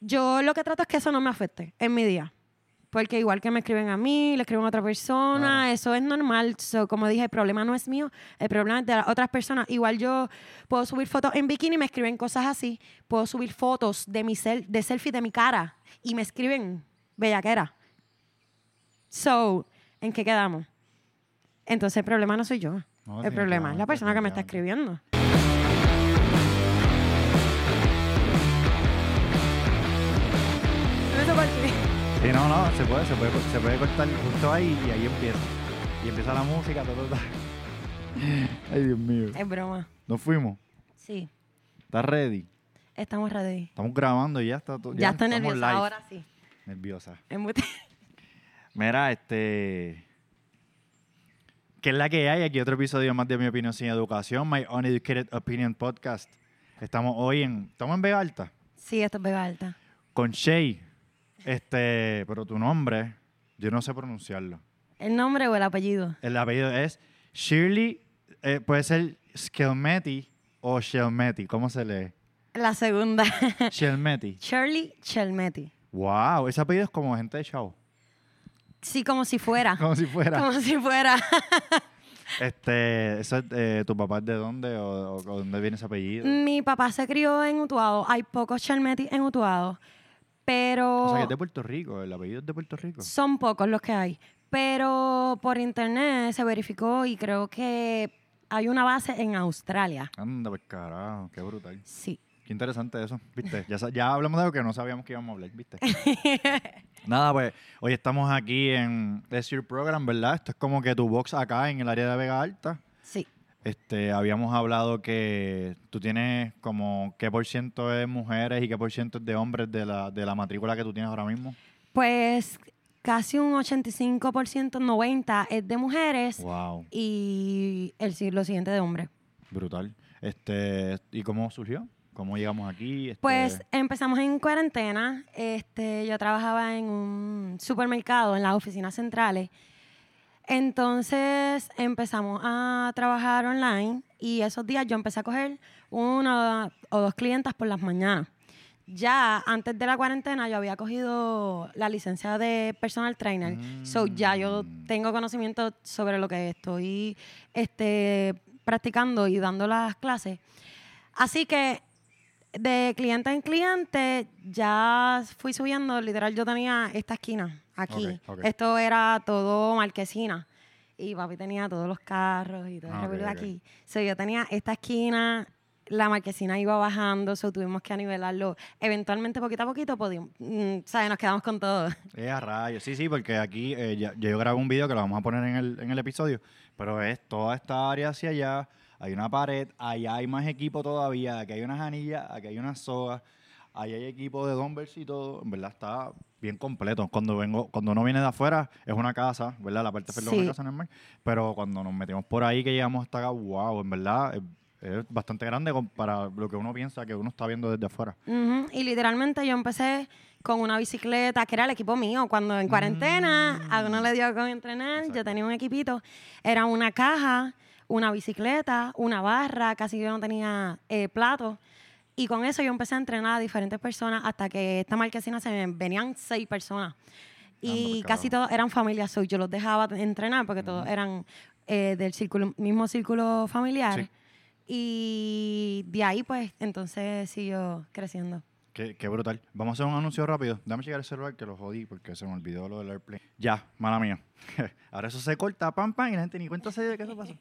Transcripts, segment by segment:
yo lo que trato es que eso no me afecte en mi día. Porque igual que me escriben a mí, le escriben a otra persona, eso es normal. So, como dije, el problema no es mío, el problema es de las otras personas. Igual yo puedo subir fotos en bikini y me escriben cosas así. Puedo subir fotos de mi sel de selfie de mi cara y me escriben bellaquera. So, ¿en qué quedamos? Entonces el problema no soy yo. No, el problema es la persona que me está escribiendo. Sí, no, no, se puede, se puede, se puede cortar justo ahí y ahí empieza. Y empieza la música, todo, todo. Ay, Dios mío. Es broma. Nos fuimos. Sí, ¿Estás ready? estamos ready. Estamos grabando y ya está todo. Ya, está estamos nerviosa, live. ahora sí. Nerviosa. Mira, este. ¿Qué es la que hay? Aquí otro episodio más de Mi Opinión Sin Educación, My Uneducated Opinion Podcast. Estamos hoy en. Estamos en Vega Alta Sí, esto es Vega Alta. con Shay. Este. Pero tu nombre, yo no sé pronunciarlo. ¿El nombre o el apellido? El apellido es Shirley. eh, puede ser Skelmeti o Shelmeti. ¿Cómo se lee? La segunda. Shelmeti. Shirley Chelmetti. Wow, ese apellido es como gente de show. Sí, como si fuera. Como si fuera. Como si fuera. Este, eso es, eh, ¿Tu papá es de dónde o, o- dónde viene ese apellido? Mi papá se crió en Utuado. Hay pocos Chelmetti en Utuado. Pero O sea, que es de Puerto Rico, el apellido es de Puerto Rico. son pocos los que hay. Pero por internet se verificó y creo que hay una base en Australia. Anda, pues carajo, qué brutal. Sí. Qué interesante eso, ¿viste? Ya, ya hablamos de algo que no sabíamos que íbamos a hablar, ¿viste? Nada, pues hoy estamos aquí en Your Program, ¿verdad? Esto es como que tu box acá en el área de Vega Alta. Este, habíamos hablado que tú tienes como qué por ciento es mujeres y qué por ciento es de hombres de la, de la matrícula que tú tienes ahora mismo. Pues casi un 85%, 90% es de mujeres Wow, y el lo siguiente de hombres. brutal. Este, ¿y cómo surgió? ¿Cómo llegamos aquí? Este, Pues empezamos en cuarentena. Este, yo trabajaba en un supermercado en las oficinas centrales. Entonces empezamos a trabajar online y esos días yo empecé a coger una o dos clientas por las mañanas. Ya antes de la cuarentena yo había cogido la licencia de personal trainer. So ya yo Mm. tengo conocimiento sobre lo que estoy este, practicando y dando las clases. Así que de cliente en cliente ya fui subiendo, literal yo tenía esta esquina aquí. Ok, ok. Esto era todo marquesina. Y papi tenía todos los carros y todo el ok. aquí. So, yo tenía esta esquina, la marquesina iba bajando, so tuvimos que nivelarlo. Eventualmente, poquito a poquito, podíamos, mm, ¿sabes? Nos quedamos con todo. Eh, a rayos. Sí, sí, porque aquí eh, ya- yo grabé un video que lo vamos a poner en el, en el episodio, pero es toda esta área hacia allá, hay una pared, allá hay más equipo todavía, aquí hay unas anillas, aquí hay unas sogas, ahí hay equipo de dumbbells y todo, en verdad está bien completo. Cuando vengo, cuando uno viene de afuera, es una casa, ¿verdad? La parte es Sí. una casa normal, pero cuando nos metimos por ahí que llegamos hasta acá, wow, en verdad es, es bastante grande para lo que uno piensa que uno está viendo desde afuera. Y literalmente yo empecé con una bicicleta, que era el equipo mío. Cuando en cuarentena a uno le dio con entrenar, yo tenía un equipito. Era una caja, una bicicleta, una barra, casi yo no tenía eh, plato. Y con eso yo empecé a entrenar a diferentes personas hasta que esta marquesina se venían seis personas. Y Anda, casi todos eran familias, so yo los dejaba entrenar porque todos eran eh, del círculo, mismo círculo familiar. Sí. Y de ahí, pues, entonces siguió creciendo. Qué, qué brutal. Vamos a hacer un anuncio rápido. Dame checar el celular que lo jodí porque se me olvidó lo del airplane. Ya, mala mía. ahora eso se corta, pam, pam, y la gente ni cuenta se de que eso pasó.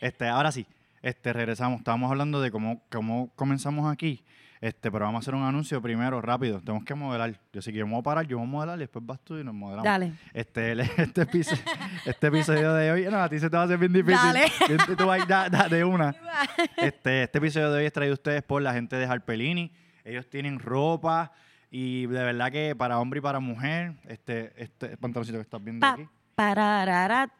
Este, ahora sí, este, regresamos. Estábamos hablando de cómo, cómo comenzamos aquí. Este, pero vamos a hacer un anuncio primero, rápido. Tenemos que modelar. Yo sí que yo me voy a parar, yo voy a modelar y después vas tú y nos modelamos. Dale. Este, este, episodio, este episodio de hoy, no, a ti se te va a hacer bien difícil. Dale. Tú- tú vas, da- da- de una. Este, este episodio de hoy es traído a ustedes por la gente de Harpelini. Ellos tienen ropa y de verdad que para hombre y para mujer, este, este pantaloncito que estás viendo Pa, aquí. pararara.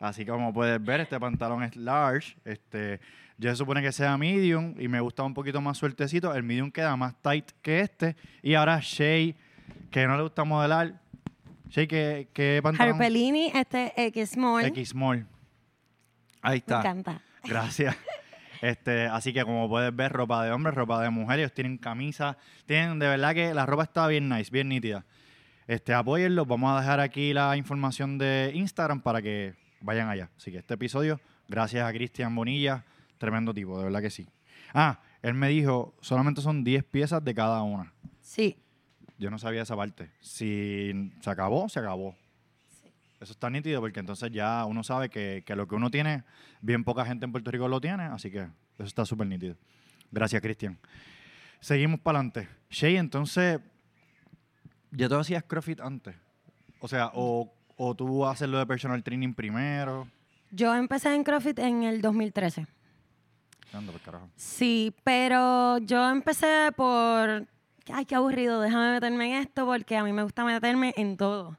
Así que como puedes ver, este pantalón es large. Este, yo se supone que sea medium y me gusta un poquito más sueltecito. El medium queda más tight que este. Y ahora Shay, que no le gusta modelar. Shay, ¿qué, qué pantalón? Harpelini, este X Small. X small. Ahí Me está. encanta. Gracias. Este, así que como puedes ver, ropa de hombres, ropa de mujeres, ellos tienen camisas, tienen, de verdad que la ropa está bien nice, bien nítida. Este, apóyenlos, vamos a dejar aquí la información de Instagram para que vayan allá. Así que este episodio, gracias a Cristian Bonilla, tremendo tipo, de verdad que sí. Ah, él me dijo, solamente son 10 piezas de cada una. Sí. Yo no sabía esa parte. Si se acabó, se acabó. Eso está nítido porque entonces ya uno sabe que, que lo que uno tiene, bien poca gente en Puerto Rico lo tiene, así que eso está súper nítido. Gracias, Cristian. Seguimos para adelante. Shay, entonces, ¿ya tú hacías CrossFit antes? O sea, o, o tú haces lo de personal training primero. Yo empecé en CrossFit en el 2013. Anda, por carajo. Sí, pero yo empecé por, ay, qué aburrido, déjame meterme en esto porque a mí me gusta meterme en todo.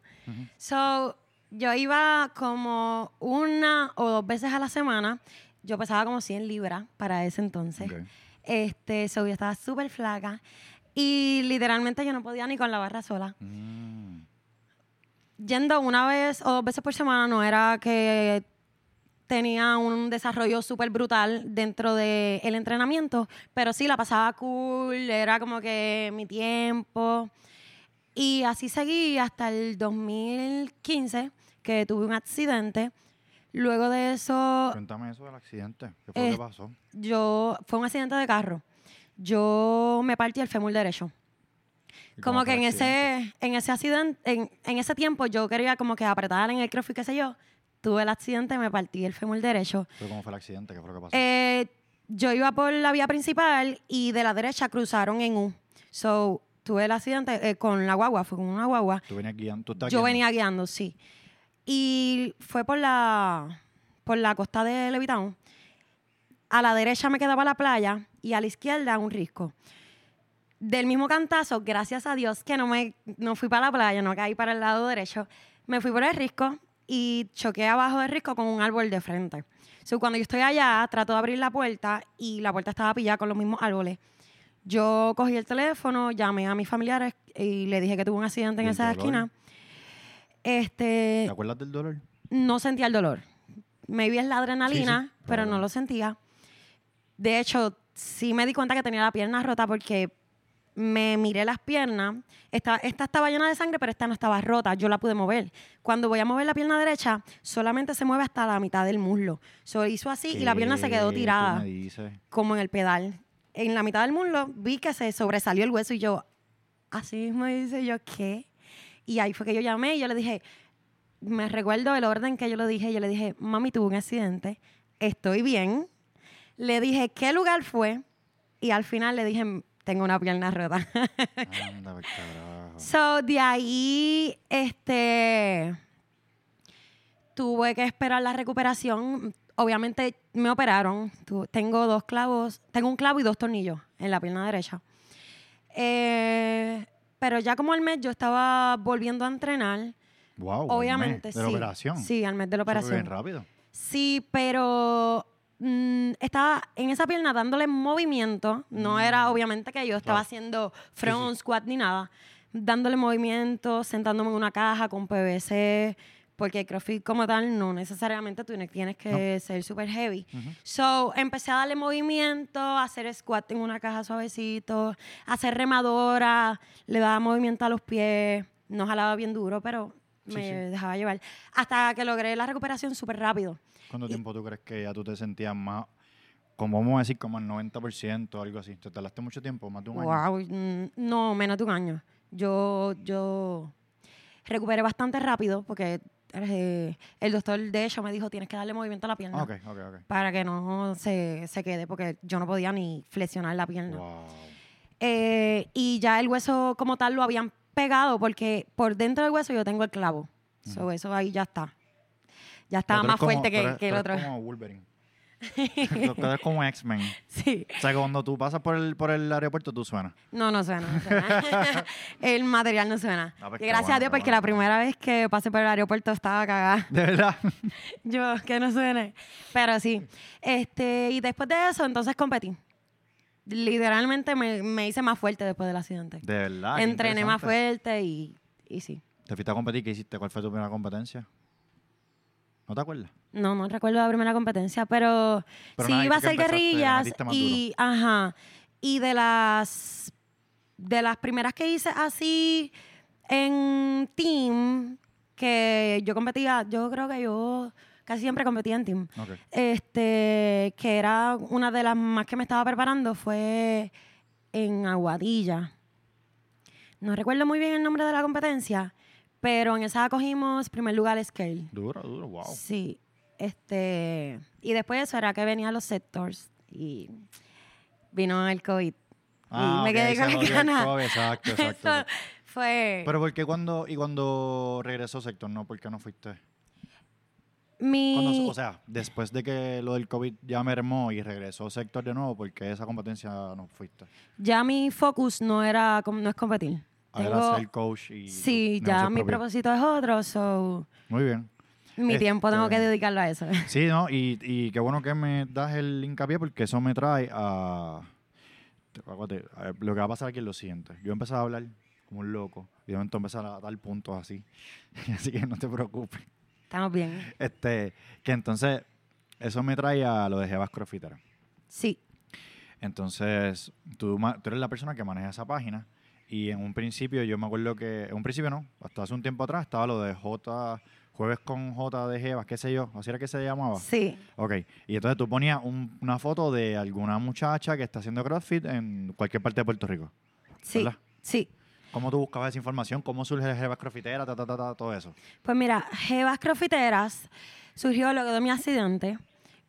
So, yo iba como una o dos veces a la semana. Yo pesaba como 100 libras para ese entonces. Ok. Este, so, yo estaba súper flaca y literalmente yo no podía ni con la barra sola. Mm. Yendo una vez o dos veces por semana no era que tenía un desarrollo súper brutal dentro del entrenamiento, pero sí la pasaba cool, era como que mi tiempo. Y así seguí hasta el 2015, que tuve un accidente. Luego de eso, Cuéntame eso del accidente. ¿Qué fue Eh, lo que pasó? yo fue un accidente de carro. Yo me partí el fémur derecho. ¿Y Como que en ese, en ese accidente, en, en ese tiempo yo quería como que apretar en el crossfit, qué sé yo. Tuve el accidente, me partí el fémur derecho. ¿Pero ¿Cómo fue el accidente? ¿Qué fue lo que pasó? Eh, yo iba por la vía principal y de la derecha cruzaron en U. So, tuve el accidente eh, con la guagua, fue con una guagua. ¿Tú venías guiando? ¿Tú estabas Yo guiando? venía guiando, sí. Y fue por la, por la costa de Levitown. A la derecha me quedaba la playa y a la izquierda un risco. Del mismo cantazo, gracias a Dios que no me no fui para la playa, no caí para el lado derecho, me fui por el risco y choqué abajo del risco con un árbol de frente. So, cuando yo estoy allá, trato de abrir la puerta y la puerta estaba pillada con los mismos árboles. Yo cogí el teléfono, llamé a mis familiares y le dije que tuve un accidente en ¿Y el esa dolor? esquina. Este, ¿Te acuerdas del dolor? no sentía el dolor. Maybe es la adrenalina, Sí, sí, pero no lo sentía. De hecho, sí me di cuenta que tenía la pierna rota porque me miré las piernas. Esta, esta estaba llena de sangre, pero esta no estaba rota. Yo la pude mover. Cuando voy a mover la pierna derecha, solamente se mueve hasta la mitad del muslo. So, hizo así y la pierna se quedó ¿Qué tú tirada, como en el pedal. En la mitad del muslo vi que se sobresalió el hueso y yo, así mismo dice yo, ¿qué? Y ahí fue que yo llamé y yo le dije, me recuerdo el orden que yo lo dije. Yo le dije, mami, tuve un accidente, estoy bien. Le dije, ¿qué lugar fue? Y al final le dije, tengo una pierna rota. Anda, por carajo. so, de ahí, este, tuve que esperar la recuperación. Obviamente me operaron. Tengo dos clavos, tengo un clavo y dos tornillos en la pierna derecha. Eh, pero ya como al mes yo estaba volviendo a entrenar. Wow, Obviamente, de sí. la operación. Sí, al mes de la operación. bien rápido. Sí, pero mm, estaba en esa pierna dándole movimiento. No era obviamente que yo estaba Mm. Haciendo front squat ni nada. Dándole movimiento, sentándome en una caja con PVC. Porque el CrossFit como tal no necesariamente tú tienes que ser súper heavy. So, empecé a darle movimiento, a hacer squat en una caja suavecito, a hacer remadora, le daba movimiento a los pies, no jalaba bien duro, pero me sí. dejaba llevar. Hasta que logré la recuperación súper rápido. ¿Cuánto tiempo tú crees que ya tú te sentías más, como vamos a decir, como el 90% o algo así? ¿Te tardaste mucho tiempo? ¿Más de un año? Wow, mm, no, menos de un año. Yo, yo recuperé bastante rápido porque eh, el doctor de hecho me dijo tienes que darle movimiento a la pierna Ah, Ok, ok, ok. para que no se, se quede porque yo no podía ni flexionar la pierna. Wow. Eh, y ya el hueso como tal lo habían pegado porque por dentro del hueso yo tengo el clavo. So, eso ahí ya está. Ya estaba más como- fuerte que, eres- que el otro. como Wolverine. tú como X-Men. Sí. O sea, cuando tú pasas por el, por el aeropuerto, tú suenas. No, no suena. no suena. el material no suena. Pues Y qué gracias bueno, a Dios, porque bueno. la primera vez que pasé por el aeropuerto estaba cagada. De verdad. Yo, que no suene. Pero sí. Este, y después de eso, entonces competí. Literalmente me, me hice más fuerte después del accidente. De verdad. Entrené más fuerte y, y sí. ¿Te fuiste a competir? ¿Qué hiciste? ¿Cuál fue tu primera competencia? ¿No te acuerdas? No, no recuerdo la primera competencia, pero, Pero sí iba a ser guerrillas y ajá. Y de las de las primeras que hice así en team que yo competía, yo creo que yo casi siempre competía en team. Ok. Este, que era una de las más que me estaba preparando fue en Aguadilla. No recuerdo muy bien el nombre de la competencia, pero en esa cogimos primer lugar scale. Duro, duro, wow. Sí. Este, y después de eso era que venían los sectors y vino el COVID. Ah, me quedé con la gana. COVID, Exacto, exacto. Eso fue Pero ¿por qué cuando, y cuando regresó Sector, no? ¿Por qué no fuiste? Mi... Cuando- o sea, después de que lo del COVID ya mermó y regresó Sector de nuevo, ¿por qué esa competencia no fuiste? ya mi focus no era, no es competir. A ver, Tengo- ser coach y sí, ya mi propósito es otro, so Muy bien. mi tiempo tengo Este- que dedicarlo a eso. Sí, ¿no? Y, y qué bueno que me das el hincapié porque eso me trae a... aguante, Lo que va a pasar aquí es lo siguiente. Yo empecé a hablar como un loco y de momento empecé a dar puntos así. así que no te preocupes. Estamos bien. Este, que entonces eso me trae a lo de Jebas Crossfitera. Sí, Entonces, tú, tú eres la persona que maneja esa página y en un principio yo me acuerdo que, en un principio no, hasta hace un tiempo atrás estaba lo de J, jueves con J de Jebas, qué sé yo, así era que se llamaba. sí, Ok, y entonces tú ponías un- una foto de alguna muchacha que está haciendo CrossFit en cualquier parte de Puerto Rico. sí, ¿Verdad? sí. ¿Cómo tú buscabas esa información? ¿Cómo surge Jebas Crossfitera? Ta, ta, ta, ta, todo eso. Pues mira, Jebas Crofiteras surgió luego de mi accidente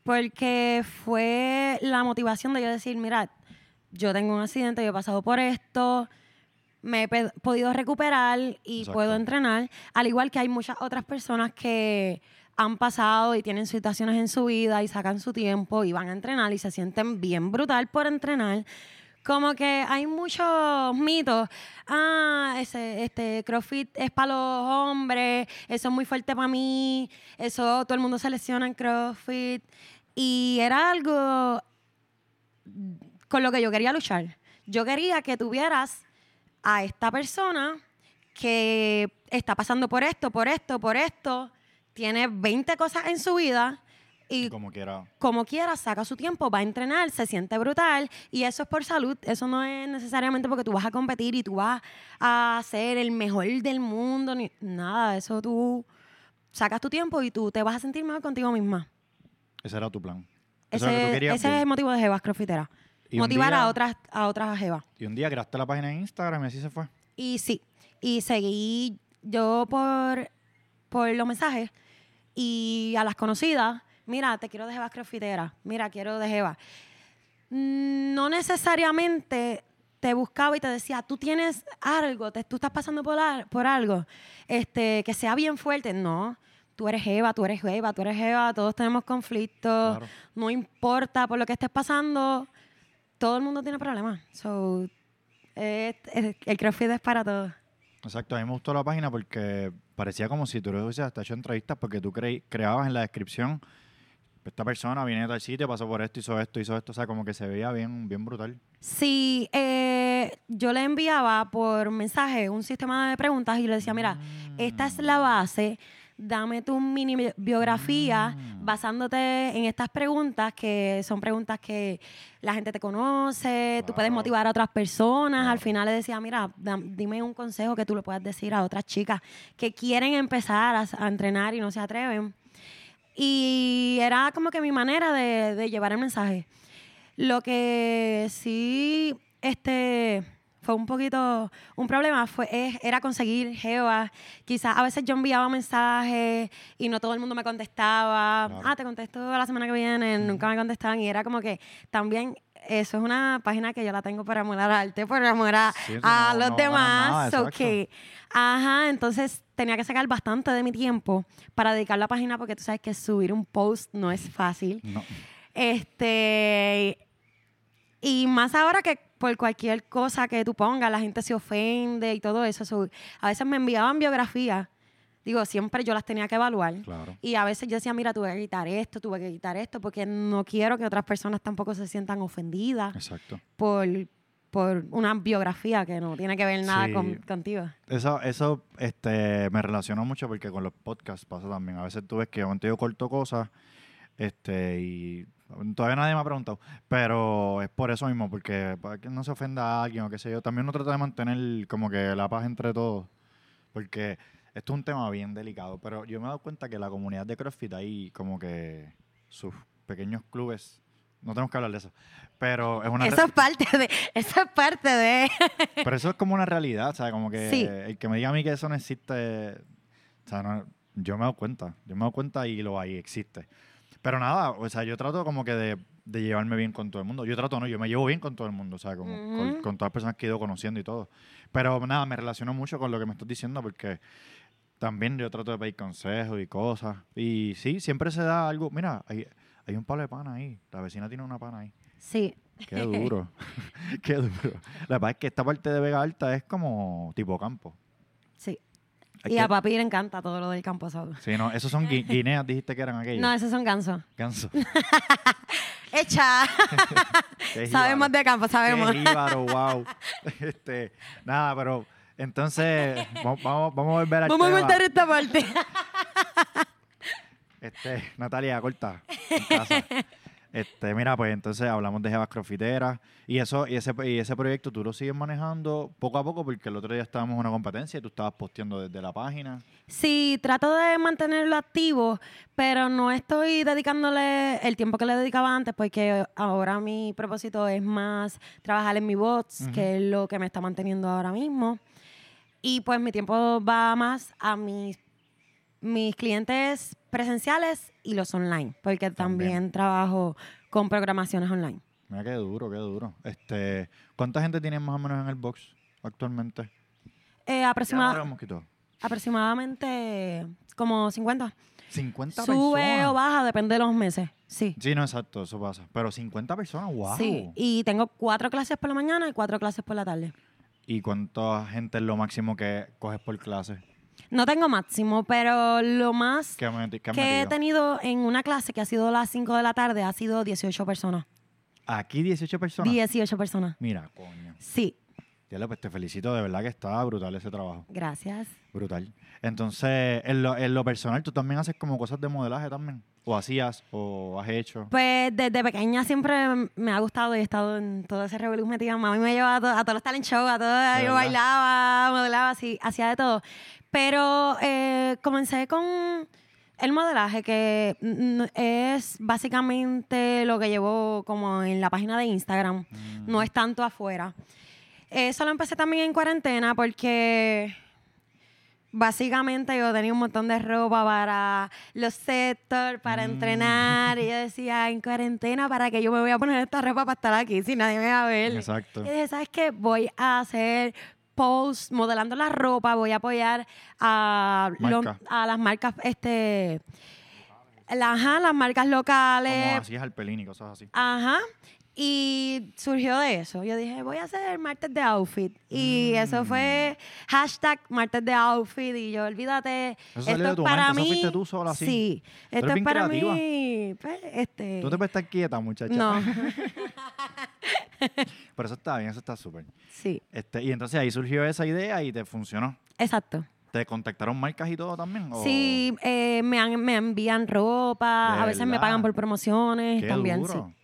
porque fue la motivación de yo decir, mira, yo tengo un accidente, yo he pasado por esto, me he podido recuperar y Exacto. puedo entrenar, al igual que hay muchas otras personas que han pasado y tienen situaciones en su vida y sacan su tiempo y van a entrenar y se sienten bien brutal por entrenar. Como que hay muchos mitos. Ah, ese, este CrossFit es para los hombres, eso es muy fuerte para mí, eso todo el mundo se lesiona en CrossFit. Y era algo con lo que yo quería luchar. Yo quería que tuvieras a esta persona que está pasando por esto, por esto, por esto, tiene 20 cosas en su vida y Como quiera. como quiera, saca su tiempo, va a entrenar, se siente brutal y eso es por salud. Eso no es necesariamente porque tú vas a competir y tú vas a ser el mejor del mundo, ni nada. Eso tú sacas tu tiempo y tú te vas a sentir mejor contigo misma. Ese era tu plan. Ese, Eso que tú querías. ese es el motivo de Jevas Crofitera. Motivar día- a otras a otras Jevas. Y un día creaste la página en Instagram y así se fue. Y sí, y seguí yo por, por los mensajes y a las conocidas, mira, te quiero de Jebas Crofitera, mira, quiero de Jeva. No necesariamente te buscaba y te decía, tú tienes algo, te- tú estás pasando por, al- por algo, este, que sea bien fuerte. No, tú eres Jeva, tú eres Jeva, tú eres Jeva, todos tenemos conflictos, Claro. no importa por lo que estés pasando, todo el mundo tiene problemas. So, eh, el, el CrossFit es para todos. Exacto, a mí me gustó la página porque parecía como si tú le hubieses hasta hecho entrevistas porque tú cre- creabas en la descripción esta persona viene de tal sitio, pasó por esto, hizo esto, hizo esto, o sea, como que se veía bien, bien brutal. Sí, eh, yo le enviaba por mensaje un sistema de preguntas y le decía, mira, esta es la base, dame tu mini bi- biografía Mm. basándote en estas preguntas que son preguntas que la gente te conoce, tú puedes motivar a otras personas. Al final le decía, mira, dime un consejo que tú le puedas decir a otras chicas que quieren empezar a entrenar y no se atreven. Y era como que mi manera de, de llevar el mensaje. Lo que sí este, fue un poquito un problema fue, era conseguir Jeva. Quizás a veces yo enviaba mensajes y no todo el mundo me contestaba. Claro. Ah, te contesto la semana que viene, nunca me contestaban. Y era como que también eso es una página que yo la tengo por amor al arte, por amor a, Sí, a no- los no nada, demás. so exacto. que, ajá, entonces tenía que sacar bastante de mi tiempo para dedicar la página porque tú sabes que subir un post no es fácil. No. Este. Y más ahora que por cualquier cosa que tú pongas, la gente se ofende y todo eso. so, a veces me enviaban biografías. Digo, siempre yo las tenía que evaluar. Claro. Y a veces yo decía, mira, tuve que quitar esto, tuve que quitar esto, porque no quiero que otras personas tampoco se sientan ofendidas Exacto. por, por una biografía que no tiene que ver nada Sí. con- contigo. Eso, eso este, me relacionó mucho porque con los podcasts pasa también. A veces tú ves que de momento yo corto cosas este, y todavía nadie me ha preguntado. Pero es por eso mismo, porque para que no se ofenda a alguien o qué sé yo. También uno trata de mantener como que la paz entre todos. Porque esto es un tema bien delicado. Pero yo me he dado cuenta que la comunidad de CrossFit hay como que sus pequeños clubes. No tenemos que hablar de eso. Pero es una... Eso es parte de, eso es parte de. pero eso es como una realidad, ¿sabes? Como que Sí. el que me diga a mí que eso no existe, o sea, no- yo me dado cuenta, yo me dado cuenta y lo hay, existe. Pero nada, o sea, yo trato como que de, de llevarme bien con todo el mundo. Yo trato, no, yo me llevo bien con todo el mundo, o sea, como con, con todas las personas que he ido conociendo y todo. Pero nada, me relaciono mucho con lo que me estás diciendo porque también yo trato de pedir consejos y cosas. Y sí, siempre se da algo. Mira, hay, hay un palo de pana ahí. La vecina tiene una pana ahí. Sí. Qué duro. Qué duro. La verdad es que esta parte de Vega Alta es como tipo campo. Sí. Hay Y que- a papi le encanta todo lo del campo solo. Sí, no, esos son gui- guineas, dijiste que eran aquellos. No, esos son gansos. Ganso. Echa. Sabemos de campo, sabemos. Qué jíbaro, wow. Este, nada, pero entonces vamos, vamos, vamos a volver al Vamos a tema. cortar esta parte. Este, Natalia, corta. en casa. Este, mira, pues entonces hablamos de Jevas Crofiteras y eso, y ese, y ese proyecto tú lo sigues manejando poco a poco porque el otro día estábamos en una competencia y tú estabas posteando desde la página. Sí, trato de mantenerlo activo, pero no estoy dedicándole el tiempo que le dedicaba antes porque ahora mi propósito es más trabajar en mi bots, que es lo que me está manteniendo ahora mismo. Y pues mi tiempo va más a mis, mis clientes presenciales y los online, porque también, También. trabajo con programaciones online. Mira qué duro, qué duro. Este, ¿cuánta gente tienes más o menos en el box actualmente? Eh, Ya, aproxima- ahora mosquito. aproximadamente como 50. 50 Sube personas. o baja, depende de los meses. Sí. Sí, no, exacto, eso pasa. Pero 50 personas, wow. Sí, y tengo cuatro clases por la mañana y cuatro clases por la tarde. ¿Y cuánta gente es lo máximo que coges por clase? No tengo máximo, pero lo más ¿Qué, me- qué has que he tenido en una clase que ha sido las 5 de la tarde ha sido 18 personas. Aquí 18 personas. 18 personas. Mira, coño. Sí, Diablo, pues te felicito, de verdad que está brutal ese trabajo. gracias. Brutal. Entonces, en lo, en lo personal, ¿tú también haces como cosas de modelaje también? ¿O hacías? ¿O has hecho? Pues desde pequeña siempre me ha gustado y he estado en todo ese revolú metida. Mami me llevaba a, to- a todos los talent shows, a todo, yo bailaba, modelaba, así, hacía de todo. Pero eh, comencé con el modelaje, que es básicamente lo que llevo como en la página de Instagram. Mm, No es tanto afuera. Eso lo empecé también en cuarentena porque básicamente yo tenía un montón de ropa para los sectors, para Mm. entrenar. Y yo decía, en cuarentena, ¿para que yo me voy a poner esta ropa para estar aquí si nadie me va a ver? Exacto. Y dije, ¿sabes qué? Voy a hacer posts modelando la ropa, voy a apoyar a, las marcas, este, ajá, las marcas locales. Como hacías al pelín y cosas así. Ajá. Y surgió de eso. Yo dije, voy a hacer martes de outfit. Y eso Mm. fue hashtag martes de outfit. Y yo, olvídate. Eso salió esto de es tu para mente, mí. eso fuiste tú sola así. Sí. Esto es para creativa. mí. pues, este, Tú te puedes estar quieta, muchacha. No. Pero eso está bien, eso está súper. sí, Este, y entonces ahí surgió esa idea y te funcionó. exacto. ¿Te contactaron marcas y todo también? o- Sí, eh, me, han- me envían ropa. ¿De A veces me pagan por promociones Qué también. duro. Sí.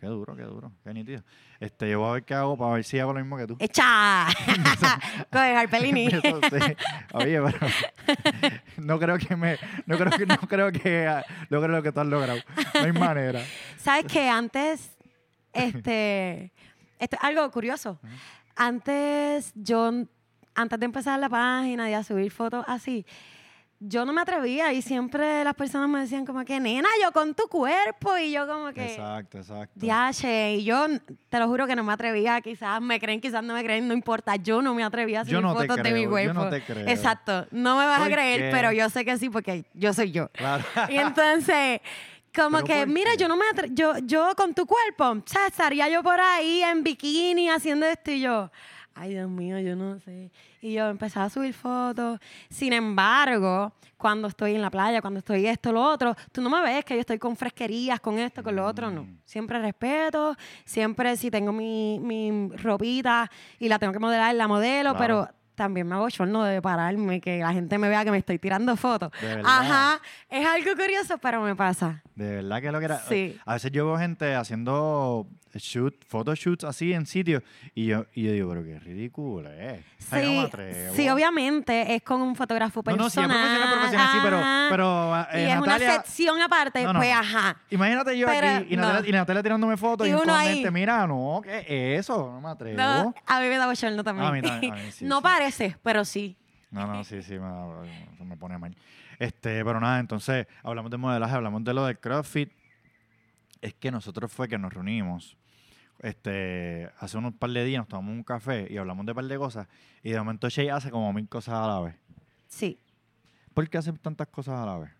Qué duro, qué duro. Qué nítido. Este, yo voy a ver qué hago para ver si hago lo mismo que tú. ¡Echa! Coge Harpelini. Eso sí. Oye, pero no creo que me, no creo que, no creo que ah, logre lo que tú has logrado. No hay manera. ¿Sabes qué? Antes, este, esto es algo curioso. Antes, yo, antes de empezar la página y a subir fotos así, yo no me atrevía y siempre las personas me decían como que, nena, yo con tu cuerpo y yo como que... Exacto, exacto. Diache, y yo te lo juro que no me atrevía, quizás me creen, quizás no me creen, no importa, yo no me atrevía a Yo te fotos de mi cuerpo. yo no te creo. Exacto, no me vas a ¿Por creer, qué? pero yo sé que sí porque yo soy yo. Claro. Y entonces, Como ¿Pero que, mira, yo no me atre- yo, yo con tu cuerpo, o sea, estaría yo por ahí en bikini haciendo esto y yo, ay Dios mío, yo no sé. Y yo empezaba a subir fotos. Sin embargo, cuando estoy en la playa, cuando estoy esto, lo otro, tú no me ves que yo estoy con fresquerías, con esto, con lo otro, no. Mm. Siempre respeto, siempre si tengo mi, mi ropita y la tengo que modelar, la modelo, Claro. pero también me hago no de pararme, que la gente me vea que me estoy tirando fotos. Ajá, es algo curioso, pero me pasa. De verdad que lo que era. Sí. A veces yo veo gente haciendo shoot, photoshoots así en sitios y yo, y yo digo, pero qué ridículo es. No Sí, atrevo. sí, obviamente es con un fotógrafo No, personal. no, sí, es profesional, profesional, sí, pero, pero eh, y es Natalia, una sección aparte, No, no. pues ajá. Imagínate yo Pero, aquí y no. Natalia, y Natalia tirándome fotos Y y, un mira, no, ¿qué es eso? No me atrevo. No, a mí me da bochorno también. A mí también, a mí sí, no parece, pero sí. No, no, sí, sí, me, me pone mal. Este, pero nada, entonces hablamos de modelaje, hablamos de lo del CrossFit. Es que nosotros fue que nos reunimos este, hace unos par de días, nos tomamos un café y hablamos de un par de cosas. Y de momento Shay hace como mil cosas a la vez. Sí. ¿Por qué hace tantas cosas a la vez?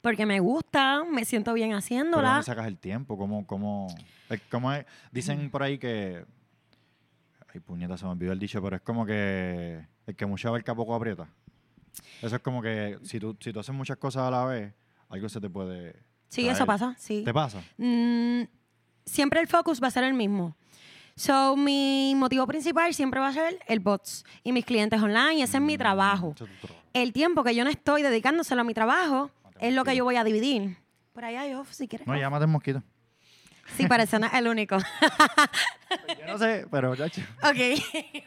Porque me gusta, me siento bien ¿Pero haciéndola. dónde sacas el tiempo? ¿Cómo, cómo, es- cómo es? Dicen por ahí que... Ay, puñeta, se me olvidó el dicho, pero es como que el que mucho abarca poco aprieta. Eso es como que si tú, si tú haces muchas cosas a la vez, algo se te puede... Sí, eso pasa, sí. ¿Te pasa? Mm, siempre el focus va a ser el mismo. So, mi motivo principal siempre va a ser el bots y mis clientes online. Ese es mi trabajo. Tu trabajo. El tiempo que yo no estoy dedicándoselo a mi trabajo es lo que yo voy a dividir. Por allá hay off, si quieres. No, llámate el mosquito. Sí, parece no el único. Yo no sé, pero chacho, ok.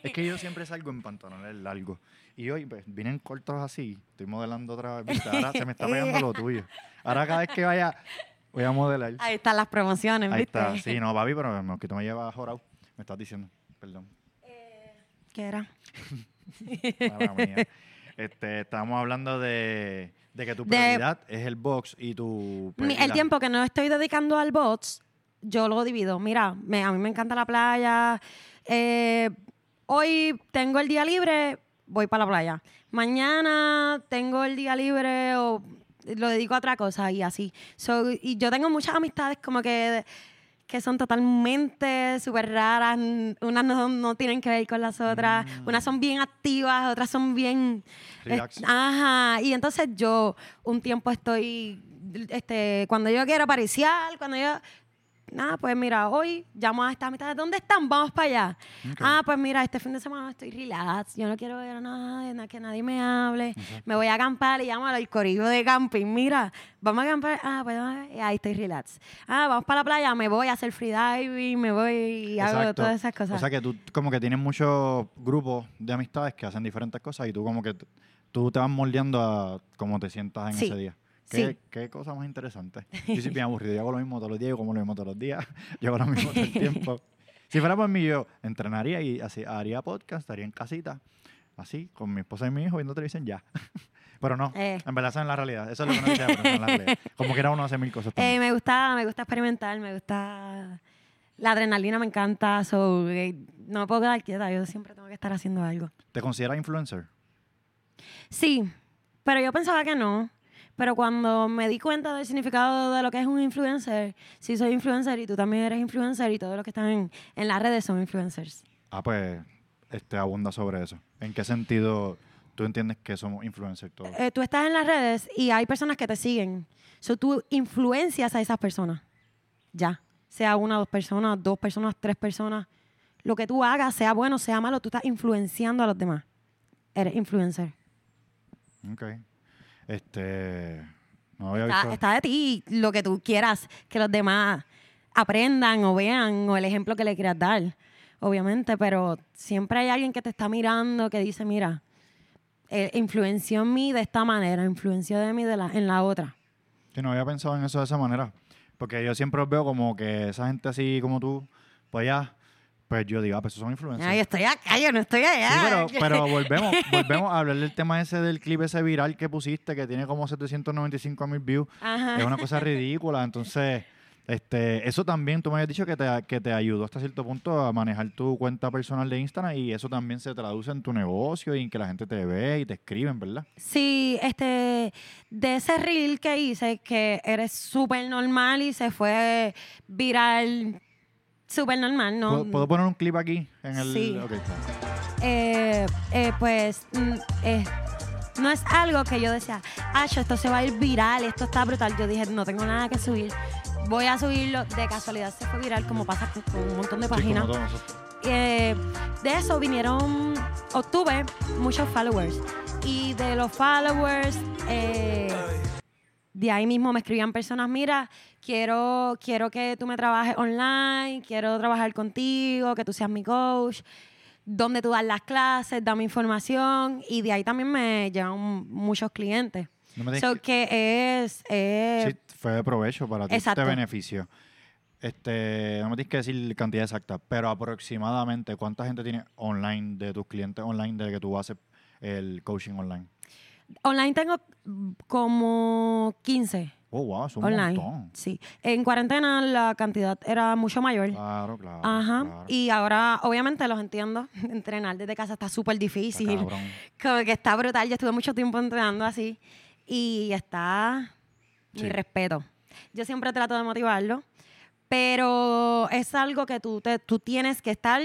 es que yo siempre salgo en pantalones largos. Y hoy pues, vienen cortos así. Estoy modelando otra vez. Ahora se me está pegando lo tuyo. Ahora cada vez que vaya, voy a modelar. Ahí están las promociones, Ahí ¿viste? está. Sí, no, papi, pero el mosquito me lleva jorado. Me estás diciendo. Perdón. ¿Qué era? Mía. Este, estábamos hablando de, de que tu De- prioridad es el box y tu... y el tiempo que no estoy dedicando al bots, yo lo divido. Mira, me- a mí me encanta la playa. Eh, hoy tengo el día libre, voy para la playa. Mañana tengo el día libre o lo dedico a otra cosa y así. So, y yo tengo muchas amistades como que que son totalmente súper raras, unas no, no tienen que ver con las otras, unas son bien activas, otras son bien... Relax. es- ajá, y entonces yo un tiempo estoy, este, cuando yo quiero apariciar, cuando yo... Nada, pues mira, hoy llamo a estas amistades, ¿dónde están? Vamos para allá. Ah, pues mira, este fin de semana estoy relax, yo no quiero ver a nadie, na- que nadie me hable. Me voy a acampar y llamo al corillo de camping. Mira, vamos a acampar. Ah, pues ah, ahí estoy relax. Ah, vamos para la playa, me voy a hacer freediving, me voy y hago todas esas cosas. O sea que tú como que tienes muchos grupos de amistades que hacen diferentes cosas y tú como que tú te vas moldeando a cómo te sientas en Sí. ese día. ¿Qué, Sí. qué cosa más interesante. Yo soy bien aburrido. Yo hago lo mismo todos los días, yo como lo mismo todos los días. Yo hago lo mismo todo el tiempo. Si fuera por mí, yo entrenaría y así, haría podcast, estaría en casita, así, con mi esposa y mi hijo viendo televisión ya. Pero no, Eh. en verdad esa es la realidad. Eso es lo que no dice, pero es la realidad. Como que era uno hace mil cosas Eh, me gusta, me gusta experimentar, me gusta. La adrenalina me encanta, so, eh, no me puedo quedar quieta, yo siempre tengo que estar haciendo algo. ¿Te consideras influencer? Sí, pero yo pensaba que no. Pero cuando me di cuenta del significado de lo que es un influencer, sí soy influencer y tú también eres influencer y todos los que están en, en las redes son influencers. Ah, pues, este, abunda sobre eso. ¿En qué sentido tú entiendes que somos influencers todos? Eh, tú estás en las redes y hay personas que te siguen. So, tú influencias a esas personas. Ya. Sea una, dos personas, dos personas, tres personas. Lo que tú hagas, sea bueno, sea malo, tú estás influenciando a los demás. Eres influencer. Ok. Este, no había Está, visto... está de ti lo que tú quieras que los demás aprendan o vean o el ejemplo que le quieras dar, obviamente, pero siempre hay alguien que te está mirando que dice, mira, eh, influenció en mí de esta manera, influenció de mí de la, en la otra. Sí, no había pensado en eso de esa manera. Porque yo siempre los veo como que esa gente así como tú, pues ya, pues yo digo, ah, pues esos son influencers. Ay, estoy acá, yo no estoy allá. Sí, pero, pero volvemos, volvemos a hablar del tema ese del clip ese viral que pusiste, que tiene como 795 mil views. Ajá. Es una cosa ridícula. Entonces, Este, eso también, tú me habías dicho que te, que te ayudó hasta cierto punto a manejar tu cuenta personal de Instagram y eso también se traduce en tu negocio y en que la gente te ve y te escriben, ¿verdad? Sí, este, de ese reel que hice, que eres súper normal y se fue viral súper normal, ¿no? ¿Puedo, puedo poner un clip aquí? En el, Sí. eh, eh, pues mm, eh, no es algo que yo decía, ah, esto se va a ir viral, esto está brutal. Yo dije, no tengo nada que subir, voy a subirlo. De casualidad se fue viral, como pasa con, con un montón de páginas. Eh, de eso vinieron, obtuve muchos followers. Y de los followers, eh, de ahí mismo me escribían personas, mira, quiero, quiero que tú me trabajes online, quiero trabajar contigo, que tú seas mi coach, dónde tú das las clases, dame información. Y de ahí también me llegan muchos clientes. No me digas So que- es... Sí, fue de provecho para ti, exacto. te benefició. Este, no me tienes que decir cantidad exacta, pero aproximadamente cuánta gente tiene online de tus clientes online de que tú haces el coaching online. Online tengo como 15. Oh, wow, es un online. montón. Sí. En cuarentena la cantidad era mucho mayor. Claro, claro. Ajá. claro. Y ahora, obviamente, los entiendo. Entrenar desde casa está súper Está difícil. cabrón. Como que está brutal. Yo estuve mucho tiempo entrenando así. Y está. Sí. Mi respeto. Yo siempre trato de motivarlo. Pero es algo que tú, te, tú tienes que estar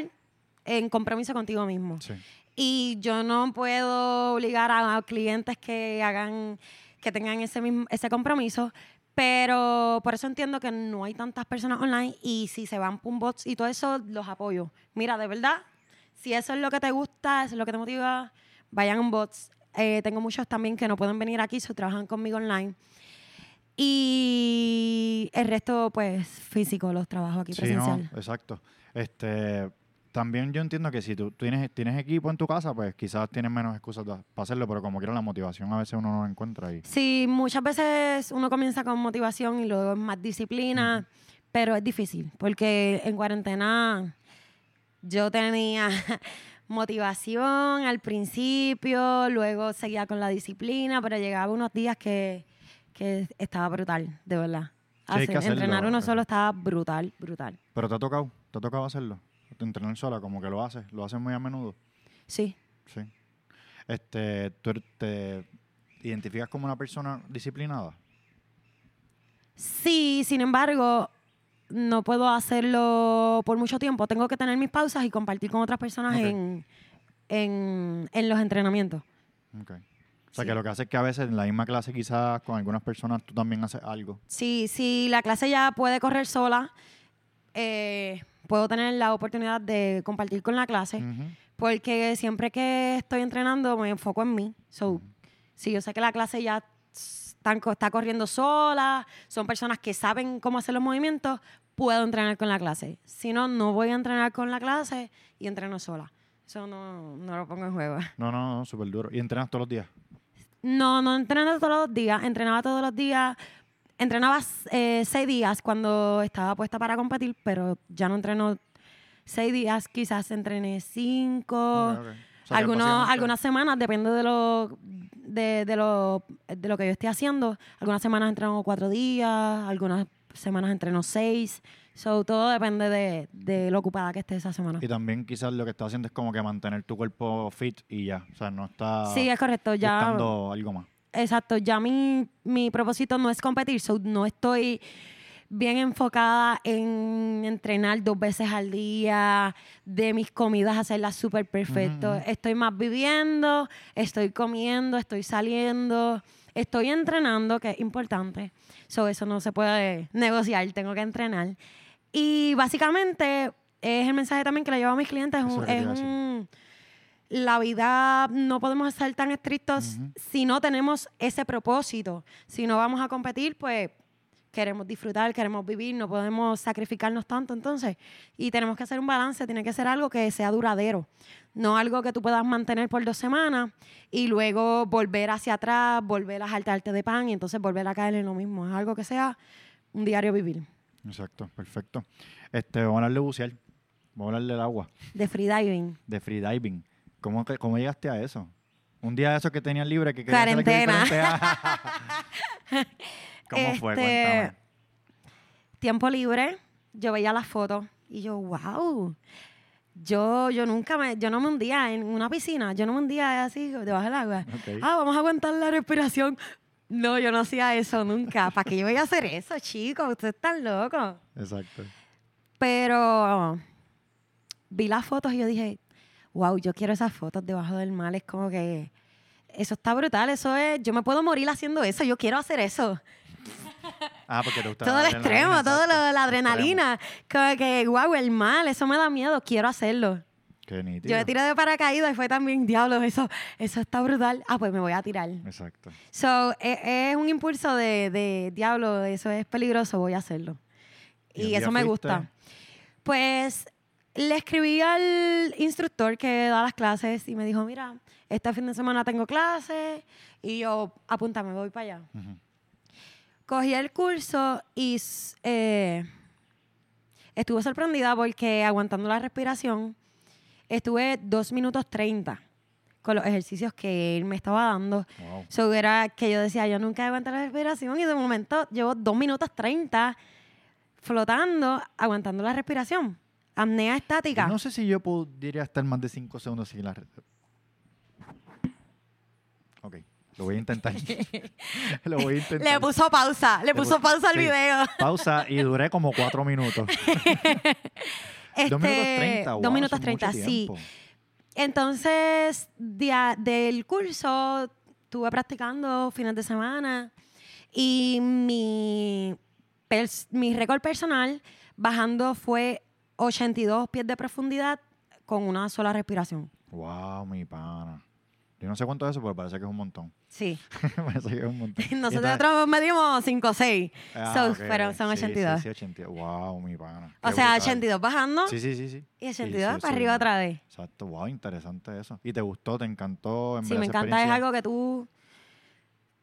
en compromiso contigo mismo. Sí. Y yo no puedo obligar a, a clientes que hagan, que tengan ese mismo, ese compromiso. Pero por eso entiendo que no hay tantas personas online y si se van bots y todo eso, los apoyo. Mira, de verdad, si eso es lo que te gusta, eso es lo que te motiva, vayan en bots. Eh, tengo muchos también que no pueden venir aquí, se trabajan conmigo online. Y el resto, pues, físico, los trabajo aquí Sí, presencial. no, exacto. Este, también yo entiendo que si tú tienes, tienes equipo en tu casa, pues quizás tienes menos excusas para hacerlo, pero como quiera la motivación a veces uno no la encuentra ahí. Sí, muchas veces uno comienza con motivación y luego es más disciplina, pero es difícil porque en cuarentena yo tenía motivación al principio, luego seguía con la disciplina, pero llegaba unos días que, que estaba brutal, de verdad. Sí, Hacer- entrenar uno solo estaba brutal, brutal. Pero te ha tocado, te ha tocado hacerlo. Entrenar sola, como que lo haces, lo haces muy a menudo. Sí. Sí. Este, ¿tú er- te identificas como una persona disciplinada? Sí, sin embargo, no puedo hacerlo por mucho tiempo. Tengo que tener mis pausas y compartir con otras personas en, en, en los entrenamientos. Ok. O sea, Sí. que lo que hace es que a veces en la misma clase quizás con algunas personas tú también haces algo. Sí, si la clase ya puede correr sola, eh, puedo tener la oportunidad de compartir con la clase, Ujú. porque siempre que estoy entrenando me enfoco en mí. So, si yo sé que la clase ya están está corriendo sola, son personas que saben cómo hacer los movimientos, puedo entrenar con la clase. Si no, no voy a entrenar con la clase y entreno sola. Eso no, no lo pongo en juego. No, no, no, súper duro. ¿Y entrenas todos los días? No, no entrenaba todos los días. Entrenaba todos los días. Entrenaba eh, seis días cuando estaba puesta para competir, pero ya no entreno seis días. Quizás entrené cinco. Ok, ok. O sea, que Algunos, básicamente- algunas semanas, depende de lo, de, de lo, de lo que yo esté haciendo. Algunas semanas entreno cuatro días, algunas semanas entreno seis. So, todo depende de, de lo ocupada que esté esa semana. Y también quizás lo que estás haciendo es como que mantener tu cuerpo fit y ya. O sea, no está Sí, es correcto. Ya, buscando algo más. Exacto, ya mi, mi propósito no es competir, so no estoy bien enfocada en entrenar dos veces al día, de mis comidas hacerlas súper perfecto. Estoy más viviendo, estoy comiendo, estoy saliendo, estoy entrenando, que es importante. So, eso no se puede negociar, tengo que entrenar. Y básicamente es el mensaje también que le llevo a mis clientes, es un la vida no podemos ser tan estrictos si no tenemos ese propósito. Si no vamos a competir, pues queremos disfrutar, queremos vivir, no podemos sacrificarnos tanto entonces. Y tenemos que hacer un balance, tiene que ser algo que sea duradero, no algo que tú puedas mantener por dos semanas y luego volver hacia atrás, volver a jaltarte de pan y entonces volver a caer en lo mismo. Es algo que sea un diario vivir. Exacto, perfecto. Este, vamos a hablar de bucear. Vamos a hablar del agua, De freediving. de freediving. ¿Cómo, que- ¿Cómo llegaste a eso? Un día de esos que tenías libre que Cuarentena. ¿Cómo fue? Este, Cuéntame. tiempo libre, yo veía las fotos y yo, wow. Yo, yo nunca me, yo no me hundía en una piscina, yo no me hundía así debajo del agua. Ah, vamos a aguantar la respiración. No, yo no hacía eso nunca. ¿Para qué yo voy a hacer eso, chicos? Ustedes están locos. Exacto. Pero vi las fotos y yo dije, wow, yo quiero esas fotos debajo del mar. Es como que eso está brutal. Eso es, yo me puedo morir haciendo eso. Yo quiero hacer eso. Ah, porque te gusta todo el extremo, todo exacto. lo de la adrenalina. Como que, wow, el mal, eso me da miedo. Quiero hacerlo. Qué nítido. Yo me tiré de paracaídas y fue también, diablo, eso, eso está brutal. Ah, pues me voy a tirar. Exacto. So, e- es, un impulso de, de, diablo, eso es peligroso, voy a hacerlo. ¿Y Y eso me fuiste? gusta. Pues le escribí al instructor que da las clases y me dijo, mira, este fin de semana tengo clases y yo, apúntame, voy para allá. Cogí el curso y eh, estuve sorprendida porque aguantando la respiración, estuve dos minutos 30 con los ejercicios que él me estaba dando. Wow. So, era que yo decía, yo nunca aguanté la respiración y de momento llevo dos minutos 30 flotando, aguantando la respiración. Apnea estática. No sé si yo podría estar más de 5 segundos sin la red. Ok, lo voy a intentar. lo voy a intentar. Le puso pausa, le, Le puso pu- pausa al sí. video. Pausa y duré como 4 minutos. Este, dos minutos 30. dos wow, minutos eso es mucho 30, sí. Entonces, de del curso, estuve practicando fines de semana y mi, mi récord personal bajando fue 82 pies de profundidad con una sola respiración. Wow, mi pana. Yo no sé cuánto es eso, pero parece que es un montón. Sí. parece que es un montón. Nosotros otros medimos 5 o 6. Ah, So, ok, pero son Sí, 82. Sí, sí, 82. Wow, mi pana. O Qué sea, brutal. 82 bajando Sí, sí, sí, sí. y Sí, 82 sí, para arriba otra vez. Exacto, wow, interesante eso. ¿Y te gustó? ¿Te encantó? En Sí, me encanta. Es algo que tú,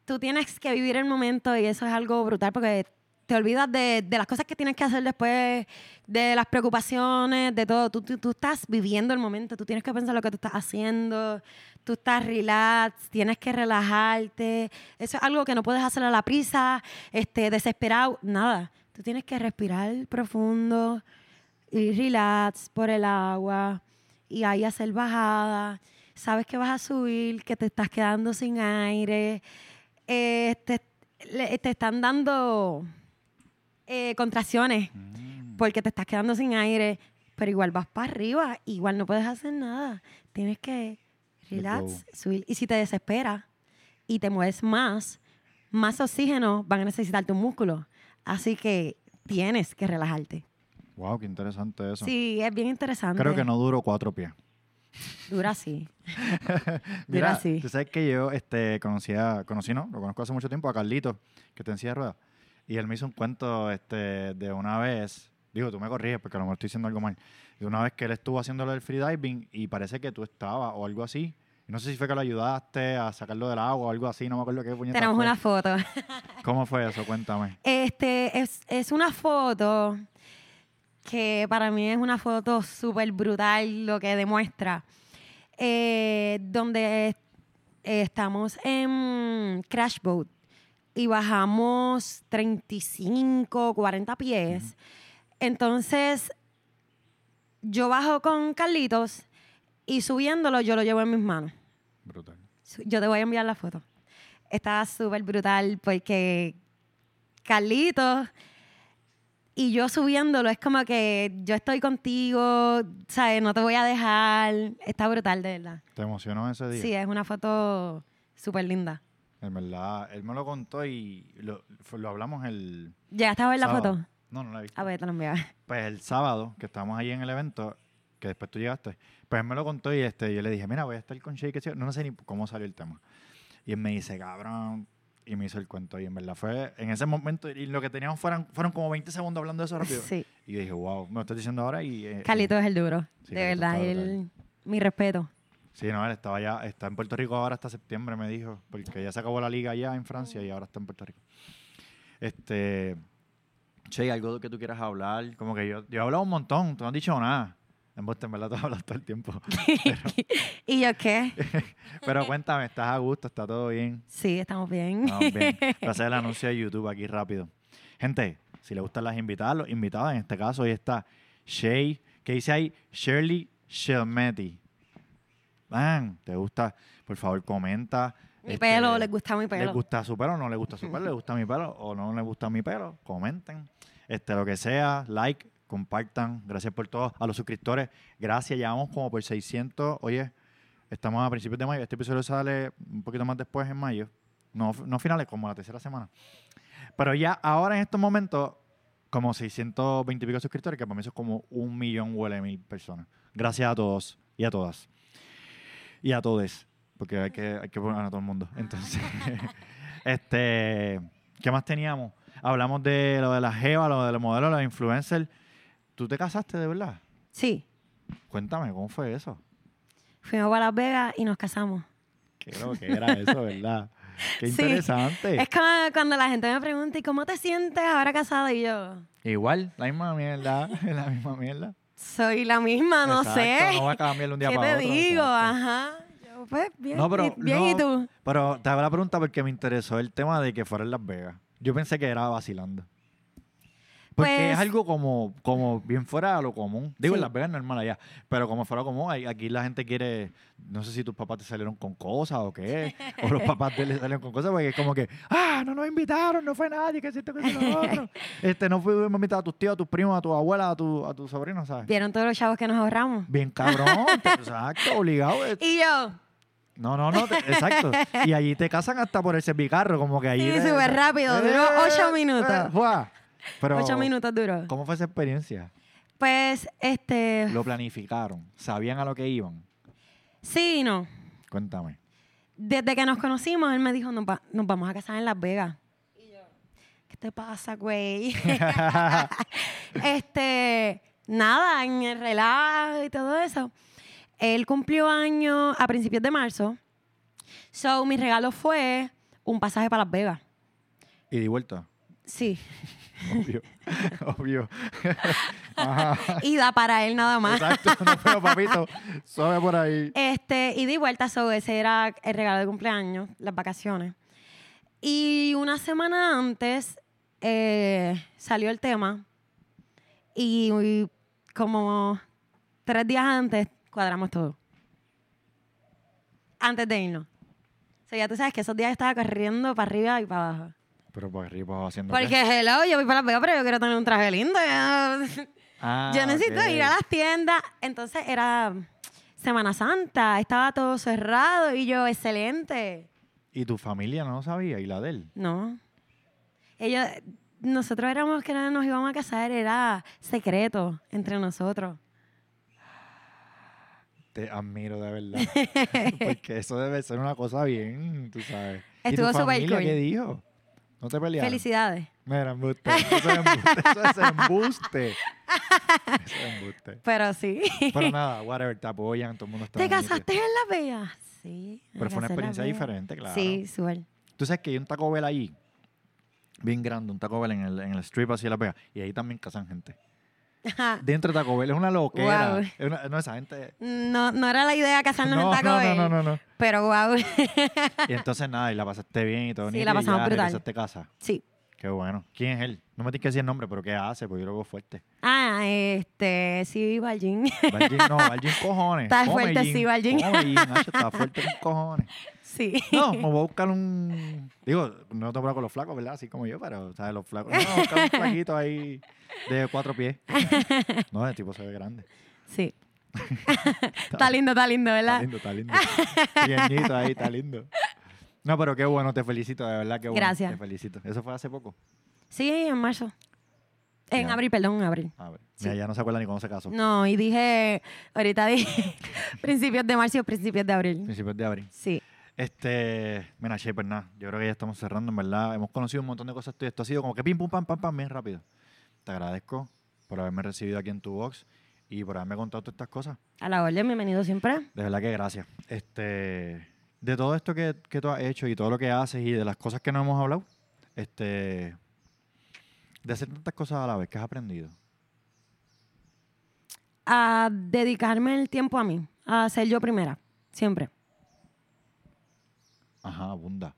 tú tienes que vivir el momento y eso es algo brutal porque te olvidas de, de las cosas que tienes que hacer después, de las preocupaciones, de todo. Tú, tú, tú estás viviendo el momento, tú tienes que pensar lo que tú estás haciendo, tú estás relax, tienes que relajarte. Eso es algo que no puedes hacer a la prisa, este, desesperado, nada. Tú tienes que respirar profundo y relax por el agua y ahí hacer bajada. Sabes que vas a subir, que te estás quedando sin aire. eh, te, están dando eh, contracciones Mm, porque te estás quedando sin aire, pero igual vas para arriba, igual no puedes hacer nada. Tienes que relax, subir. Y si te desesperas y te mueves más, más oxígeno van a necesitar tus músculos. Así que tienes que relajarte. Wow, qué interesante eso. Sí, es bien interesante. Creo que no duró cuatro pies. Dura así. Mira, Dura así. tú sabes que yo este, conocía, conocí, ¿no? Lo conozco hace mucho tiempo, a Carlito, que te en silla de ruedas. Y él me hizo un cuento este, de una vez, digo, tú me corriges porque a lo mejor estoy diciendo algo mal, de una vez que él estuvo haciendo lo del freediving y parece que tú estabas o algo así. No sé si fue que lo ayudaste a sacarlo del agua o algo así, no me acuerdo qué puñeta Tenemos fue. una foto. ¿Cómo fue eso? Cuéntame. Este es, es una foto que para mí es una foto súper brutal lo que demuestra. Eh, donde eh, estamos en Crash Boat y bajamos 35, 40 pies. Entonces, yo bajo con Carlitos y subiéndolo yo lo llevo en mis manos. Brutal. Yo te voy a enviar la foto. Está súper brutal porque Carlitos y yo subiéndolo es como que yo estoy contigo, ¿sabes? No te voy a dejar. Está brutal, de verdad. ¿Te emocionó ese día? Sí, es una foto súper linda. En verdad, él me lo contó y lo, lo hablamos el ¿Llegaste a ver la sábado. foto? No, no la he visto. A ver, te la enviaba. Pues el sábado, que estábamos ahí en el evento, que después tú llegaste, pues él me lo contó y este, yo le dije, mira, voy a estar con Shake. No, no sé ni cómo salió el tema. Y él me dice, cabrón, y me hizo el cuento. Y en verdad fue, en ese momento, y lo que teníamos fueron, fueron como 20 segundos hablando de eso rápido. Sí. Y yo dije, wow, me lo estás diciendo ahora y... eh, Carlitos es el duro. Sí, de verdad, él, mi respeto. Sí, no, él estaba allá, está en Puerto Rico ahora hasta septiembre, me dijo, porque ya se acabó la liga allá en Francia y ahora está en Puerto Rico. Este, che, algo que tú quieras hablar, como que yo, yo he hablado un montón, tú no has dicho nada. En vos, en verdad, tú has hablado todo el tiempo. ¿Y yo qué? Pero cuéntame, ¿estás a gusto? ¿Está todo bien? Sí, estamos bien. Estamos bien. Voy a hacer el anuncio de YouTube aquí rápido. Gente, Si le gustan las invitadas, los invitados, en este caso hoy está Shay, que dice ahí Shirley Shelmeti. Man, ¿te gusta? Por favor, comenta. Mi Este, pelo, les gusta mi ¿Les pelo. gusta su pelo no les gusta su pelo? ¿Les gusta mi pelo o no les gusta mi pelo? Comenten. Este, lo que sea, like, compartan. Gracias por todo. A los suscriptores, gracias. Llevamos como por 600. Oye, estamos a principios de mayo. Este episodio sale un poquito más después en mayo. No, no finales, como la tercera semana. Pero ya ahora en estos momentos, como 620 y pico suscriptores, que para mí eso es como un millón huele mil personas. Gracias a todos y a todas. Y a todos. Porque hay que, hay que poner a todo el mundo. Entonces, este, ¿qué más teníamos? Hablamos de lo de la Jeva, lo de los modelos, los influencers. ¿Tú te casaste de verdad? Sí, Cuéntame, ¿cómo fue eso? fuimos para Las Vegas y nos casamos. ¿Qué era, qué era eso, verdad? Qué Sí. interesante. Es como cuando la gente me pregunta, ¿y cómo te sientes ahora casada? Y yo, Igual, la misma mierda, la misma mierda. Soy la misma, no Exacto, sé. No va a cambiar de un día ¿Qué para te otro. digo? exacto. Ajá. Yo, pues, bien, No, pero y, bien, ¿y no. tú? Pero te hago la pregunta porque me interesó el tema de que fuera en Las Vegas. Yo pensé que era vacilando. Porque Pues- es algo como, como bien fuera de lo común. Digo, en. Las Vegas es normal allá. Pero como fuera común, aquí la gente quiere. No sé si tus papás te salieron con cosas o qué. o los papás de él le salieron con cosas. Porque es como que, ah, no nos invitaron, no fue nadie, que esto, que lo otro. Este, no fuimos invitados a tus tíos, a tus primos, a tu abuela, a tu, a tu sobrino, ¿sabes? ¿Vieron todos los chavos que nos ahorramos? Bien cabrón, te- exacto, obligado. eh. Y yo, No, no, no, te- exacto. Y allí te casan hasta por el servicarro, como que allí. Sí, súper rápido, duró ocho minutos. ¡Fua! Pero, ocho minutos duró. ¿Cómo fue esa experiencia? Pues, este, Lo planificaron, sabían a lo que iban. sí y no. Cuéntame. Desde que nos conocimos, él me dijo, nos, va- nos vamos a casar en Las Vegas. Y yo, ¿qué te pasa, güey? este, nada, en el relajo y todo eso. Él cumplió años a principios de marzo. So, mi regalo fue un pasaje para Las Vegas. Y di vuelta. Sí. Obvio. Obvio. Ajá. Ida para él nada más. Exacto, no pero papito. Suave por ahí. Este, y di vuelta, so, ese era el regalo de cumpleaños, las vacaciones. Y una semana antes eh, salió el tema y, y como tres días antes cuadramos todo. Antes de irnos. O sea, ya tú sabes que esos días estaba corriendo para arriba y para abajo. Pero por arriba haciendo. Porque, qué? hello, yo voy para Las Vegas, pero yo quiero tener un traje lindo. Ah, yo necesito ir a las tiendas. Entonces era Semana Santa, estaba todo cerrado y yo, excelente. ¿Y tu familia no lo sabía? ¿Y la de él? No. Ellos, nosotros éramos que no nos íbamos a casar, era secreto entre nosotros. Te admiro de verdad. Porque eso debe ser una cosa bien, tú sabes. ¿Y Estuvo tu súper familia cool. qué dijo? ¿No te pelearon? Felicidades. Mira, embuste. Eso es embuste. Eso es embuste. Eso es embuste. Pero sí. Pero nada, whatever, te apoyan, todo el mundo está ¿Te casaste en Las Vegas? Sí. Pero fue una experiencia diferente, claro. Sí, súper. Tú sabes que hay un Taco Bell allí, bien grande, un Taco Bell en el, en el strip así de La Vega, y ahí también casan gente. Dentro de Taco Bell es una loquera. Guau. Es una- no, esa gente... No, no era la idea casarnos No, en Taco no, no, Bell, no, no, no. Pero wow. Y entonces nada, y la pasaste bien y todo. Sí, la y pasamos ya brutal. casa. sí. Qué bueno. ¿Quién es él? No me tienes que decir el nombre, pero ¿qué hace? Porque yo lo veo fuerte. Ah, este, sí, Valjín. Valgin, no, Valgin cojones. Está Come fuerte, sí, Nacho, está fuerte con cojones. sí. No, me voy a buscar un... Digo, no te con los flacos, ¿verdad? Así como yo, pero, ¿sabes? Los flacos... No, voy a buscar un flaquito ahí de cuatro pies. No, el tipo se ve grande. Sí. está lindo, está lindo, Está ¿verdad? lindo, está lindo. Pequeñito ahí, está lindo. No, pero qué bueno, te felicito, de verdad, qué bueno. Gracias. Te felicito. ¿Eso fue hace poco? Sí, en marzo. En Ya. abril, perdón, en abril. A ver, Sí. mira, ya no se acuerda ni cómo se casó. No, y dije, ahorita dije principios de marzo y principios de abril. Principios de abril. Sí. Este, mira, Che, pues nada, yo creo que ya estamos cerrando, en verdad. Hemos conocido un montón de cosas. Esto ha sido como que pim, pum, pam, pam, pam, bien rápido. Te agradezco por haberme recibido aquí en tu box y por haberme contado todas estas cosas. A la orden, bienvenido siempre. De verdad que gracias. Este, de todo esto que, que tú has hecho y todo lo que haces y de las cosas que no hemos hablado, este, de hacer tantas cosas a la vez, que has aprendido? A dedicarme el tiempo a mí, a ser yo primera, siempre. Ajá, abunda.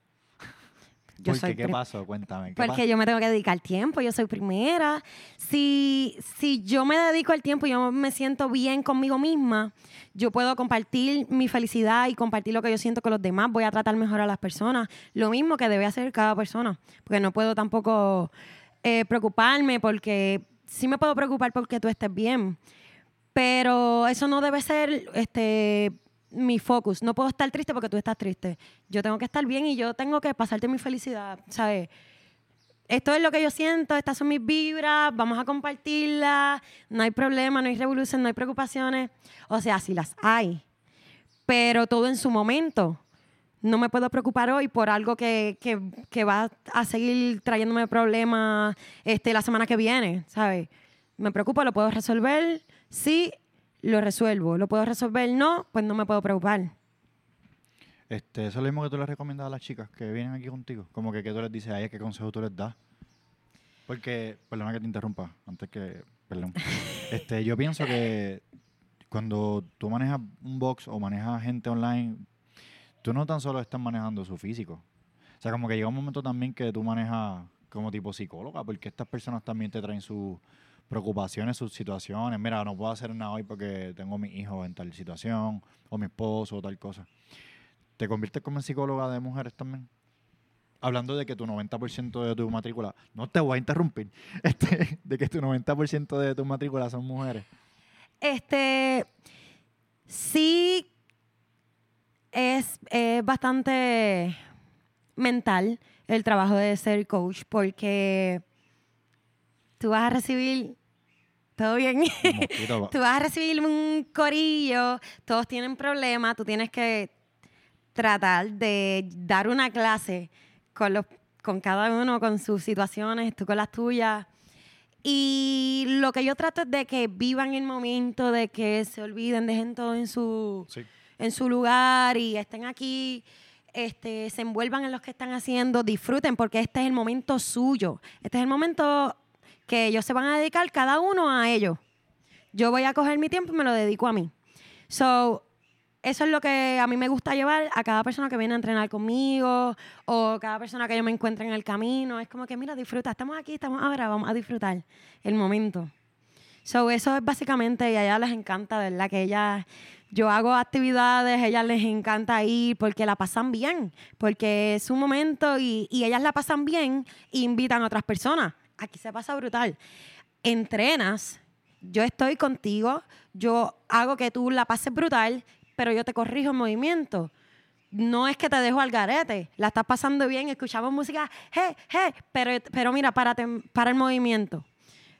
Yo ¿Por soy qué? ¿Qué pri- pasó? Cuéntame. ¿qué Porque pasó? yo me tengo que dedicar tiempo, yo soy primera. Si, si yo me dedico el tiempo y yo me siento bien conmigo misma, yo puedo compartir mi felicidad y compartir lo que yo siento con los demás. Voy a tratar mejor a las personas. Lo mismo que debe hacer cada persona. Porque no puedo tampoco eh, preocuparme porque sí me puedo preocupar porque tú estés bien. Pero eso no debe ser este, mi focus. No puedo estar triste porque tú estás triste. Yo tengo que estar bien y yo tengo que pasarte mi felicidad, ¿sabes? Esto es lo que yo siento, estas son mis vibras, vamos a compartirlas, no hay problema, no hay revolución, no hay preocupaciones. O sea, sí las hay, pero todo en su momento. No me puedo preocupar hoy por algo que, que- que va a seguir trayéndome problemas este, la semana que viene, ¿sabes? Me preocupo, lo puedo resolver, sí, lo resuelvo. Lo puedo resolver, no, pues no me puedo preocupar. Este, eso es lo mismo que tú le recomiendas a las chicas que vienen aquí contigo. Como que, que tú les dices a ellas qué consejo tú les das. Porque, perdona que te interrumpa, antes que, perdón. este, yo pienso que cuando tú manejas un box o manejas gente online, tú no tan solo estás manejando su físico. O sea, como que llega un momento también que tú manejas como tipo psicóloga, porque estas personas también te traen sus preocupaciones, sus situaciones. Mira, no puedo hacer nada hoy porque tengo mi hijo en tal situación, o mi esposo, o tal cosa. ¿Te conviertes como psicóloga de mujeres también? Hablando de que tu 90% de tu matrícula, no te voy a interrumpir, este, de que tu 90% de tu matrícula son mujeres. Este, sí es, es bastante mental el trabajo de ser coach porque tú vas a recibir, todo bien, tú vas a recibir un corillo, todos tienen problemas, tú tienes que tratar de dar una clase con, los, con cada uno, con sus situaciones, tú con las tuyas. Y lo que yo trato es de que vivan el momento, de que se olviden, dejen todo en su, Sí. en su lugar y estén aquí, este, se envuelvan en lo que están haciendo, disfruten porque este es el momento suyo. Este es el momento que ellos se van a dedicar cada uno a ellos. Yo voy a coger mi tiempo y me lo dedico a mí. So, eso es lo que a mí me gusta llevar a cada persona que viene a entrenar conmigo o cada persona que yo me encuentre en el camino. Es como que, mira, disfruta, estamos aquí, estamos ahora, vamos a disfrutar el momento. So, eso es básicamente, y a ellas les encanta, ¿verdad? Que ellas, yo hago actividades, a ellas les encanta ir porque la pasan bien, porque es un momento y, y ellas la pasan bien e invitan a otras personas. Aquí se pasa brutal. Entrenas, yo estoy contigo, yo hago que tú la pases brutal, pero yo te corrijo el movimiento. No es que te dejo al garete, la estás pasando bien, escuchamos música, hey, hey, pero, pero mira, párate, para el movimiento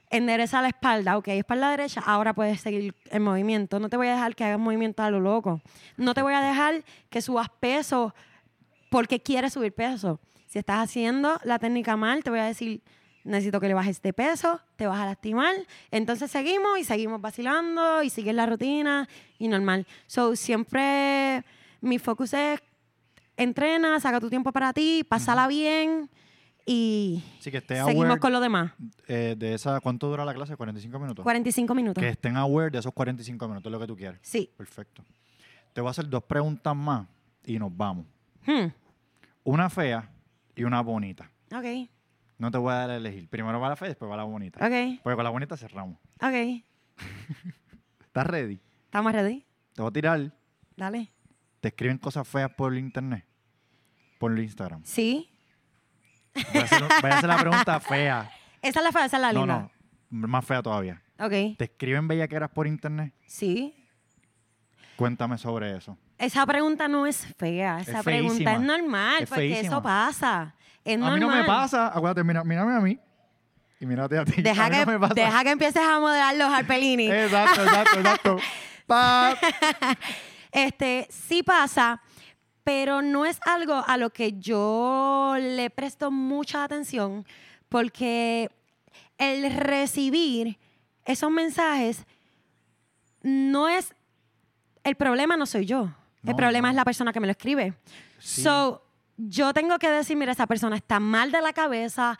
endereza la espalda, ok, espalda derecha, ahora puedes seguir el movimiento. No te voy a dejar que hagas movimiento a lo loco. No te voy a dejar que subas peso porque quieres subir peso. Si estás haciendo la técnica mal, te voy a decir, necesito que le bajes de peso, te vas a lastimar. Entonces seguimos y seguimos vacilando y sigues la rutina y normal. So, siempre mi focus es entrena, saca tu tiempo para ti, pásala bien y que seguimos aware con lo demás. eh, de esa, ¿cuánto dura la clase? ¿45 minutos? 45 minutos. Que estén aware de esos 45 minutos, es lo que tú quieres. Sí. Perfecto. Te voy a hacer dos preguntas más y nos vamos. Hmm. Una fea y una bonita. Ok, No te voy a dar a elegir. Primero va la fea, después va la bonita. ok, Porque con la bonita cerramos. ok. ¿Estás ready? ¿Estamos ready? Te voy a tirar. Dale. Te escriben cosas feas por el internet. Por el Instagram. Sí. Voy a hacer, voy a hacer la pregunta fea. Esa es la fea, esa es la No, linda. no. Más fea todavía. Ok, ¿Te escriben bellaqueras por internet? sí. Cuéntame sobre eso. Esa pregunta no es fea, esa Es pregunta es normal, Es porque feísima. eso pasa. Es A mí no me pasa. Acuérdate, mira, mírame a mí. Y mírate a ti. Deja, a que, no me pasa. deja que empieces a modelar los Harpelini. Exacto, exacto, exacto. Pa. Este, sí pasa, pero no es algo a lo que yo le presto mucha atención, porque el recibir esos mensajes no es. El problema no soy yo. El No, problema no. es la persona que me lo escribe. Sí. So, yo tengo que decir, mira, esa persona está mal de la cabeza.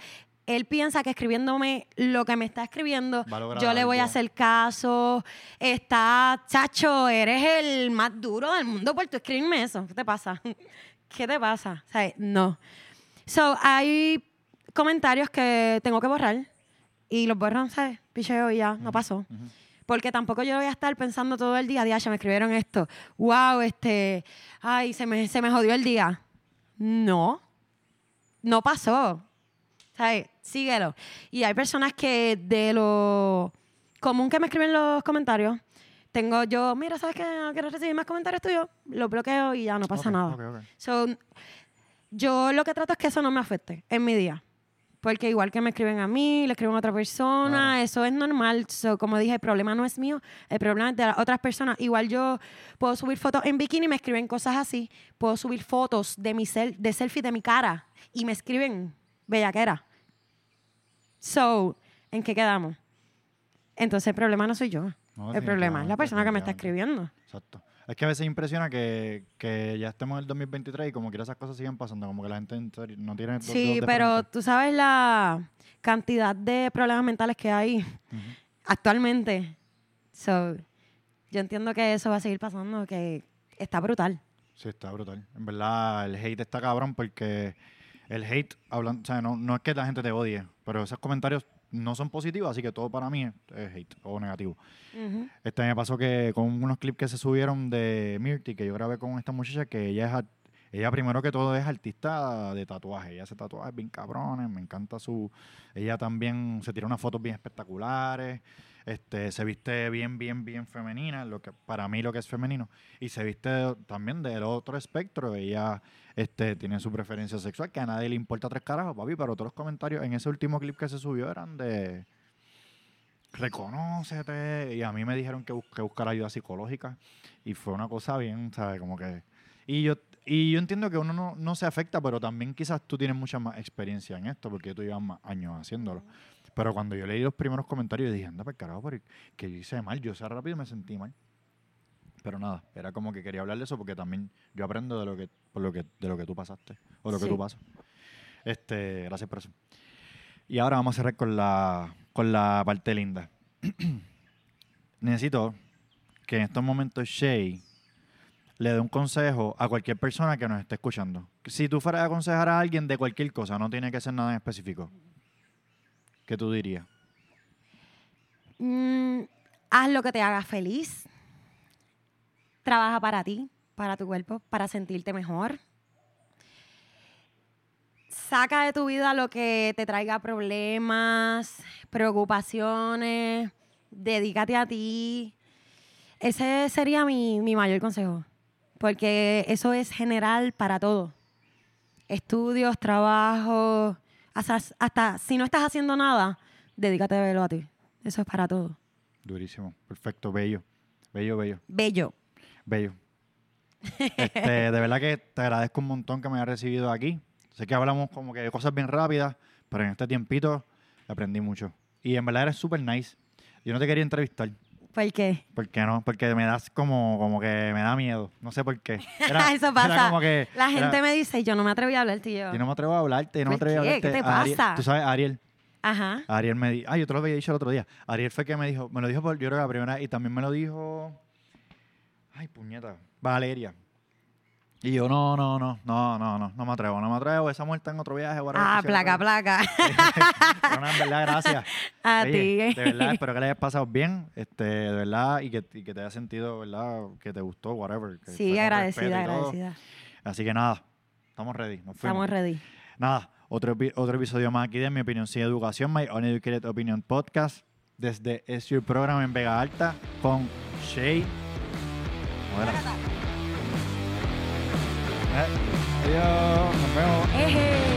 Él piensa que escribiéndome lo que me está escribiendo, yo le voy a hacer caso. Está, chacho, eres el más duro del mundo por tu escribirme eso. ¿Qué te pasa? ¿Qué te pasa? O sea, no. So, hay comentarios que tengo que borrar y los borro, ¿sabes? Picheo y ya, no pasó. Ujú. Porque tampoco yo voy a estar pensando todo el día, día, ya me escribieron esto. Wow, este, ay, se me, se me jodió el día. No, no pasó. ¿Sabes? Síguelo. Y hay personas que de lo común que me escriben los comentarios, tengo yo, mira, ¿sabes qué? No quiero recibir más comentarios tuyos, los bloqueo y ya no pasa nada. So, yo lo que trato es que eso no me afecte en mi día. Porque igual que me escriben a mí, le escriben a otra persona, eso es normal. So, como dije, el problema no es mío, el problema es de las otras personas. Igual yo puedo subir fotos en bikini me escriben cosas así. Puedo subir fotos de mi sel de selfie de mi cara y me escriben bellaquera. So, ¿en qué quedamos? Entonces el problema no soy yo. No, el problema es la persona que me está escribiendo. Exacto. Es que a veces impresiona que, que ya estemos en el 2023 y como quiera esas cosas siguen pasando, como que la gente no tiene... Sí, pero tú sabes la cantidad de problemas mentales que hay actualmente. So, yo entiendo que eso va a seguir pasando, que está brutal. Sí, está brutal. En verdad, el hate está cabrón porque el hate, hablan, o sea, no, no es que la gente te odie, pero esos comentarios no son positivos, así que todo para mí es, hate o negativo. Ujú. Este me pasó que con unos clips que se subieron de Mirti, que yo grabé con esta muchacha, que ella es ella primero que todo es artista de tatuaje. Ella hace tatuajes bien cabrones, me encanta su... Ella también se tira unas fotos bien espectaculares, este, se viste bien, bien, bien femenina, lo que para mí lo que es femenino. Y se viste también del otro espectro. Ella este, tiene su preferencia sexual, que a nadie le importa tres carajos, papi, pero todos los comentarios en ese último clip que se subió eran de reconócete. Y a mí me dijeron que, bus- que buscar ayuda psicológica. Y fue una cosa bien, ¿sabes? Como que. Y yo, y yo entiendo que uno no, no se afecta, pero también quizás tú tienes mucha más experiencia en esto, porque tú llevas más años haciéndolo. Pero cuando yo leí los primeros comentarios, dije, anda, para carajo, que hice mal. Yo sé rápido y me sentí mal. Pero nada, era como que quería hablar de eso porque también yo aprendo de lo que, por lo que, de lo que tú pasaste o lo que Sí. tú pasas. Este, gracias por eso. Y ahora vamos a cerrar con la, con la parte linda. Necesito que en estos momentos Shay le dé un consejo a cualquier persona que nos esté escuchando. Si tú fueras a aconsejar a alguien de cualquier cosa, no tiene que ser nada en específico. ¿Qué tú dirías? Mm, haz lo que te haga feliz. Trabaja para ti, para tu cuerpo, para sentirte mejor. Saca de tu vida lo que te traiga problemas, preocupaciones. Dedícate a ti. Ese sería mi, mi mayor consejo. Porque eso es general para todo. Estudios, trabajo, hasta, hasta si no estás haciendo nada, dedícate a verlo a ti. Eso es para todo. Durísimo, perfecto, bello, bello, bello, Bello. bello. Este, de verdad que te agradezco un montón que me hayas recibido aquí. Sé que hablamos como que de cosas bien rápidas, pero en este tiempito aprendí mucho. Y en verdad eres súper nice. Yo no te quería entrevistar. ¿Por qué? ¿Por qué no? Porque me das como, como que me da miedo. No sé por qué. Era- Eso era pasa. como que- La era- gente me dice, yo no me atreví a hablar, tío. Yo no me atrevo a hablarte, yo no me ¿Por atrevo a qué? hablarte. ¿Qué te Ariel- pasa? Tú sabes, Ariel. Ajá. Ariel me dijo, ah, yo te lo había dicho el otro día. Ariel fue que me dijo, me lo dijo por, yo creo que la primera, y también me lo dijo, ay, puñeta, Valeria. Y yo, no, no, no, no, no, no, no me atrevo, no me atrevo, esa muerte en otro viaje. Ah, placa, atrever". placa. Pero no, en verdad, gracias. A ti. De verdad, espero que le hayas pasado bien, este, de verdad, y que, y que te haya sentido, ¿verdad? Que te gustó, whatever. que Sí, agradecida, agradecida. Así que nada, estamos ready, nos fuimos. Estamos ready. Nada, otro, otro episodio más aquí de Mi Opinión Sin Educación, My Uneducated Opinion Podcast, desde Es Your Program en Vega Alta, con Shay. Modera. 哎哎呀好朋友。哎嘿。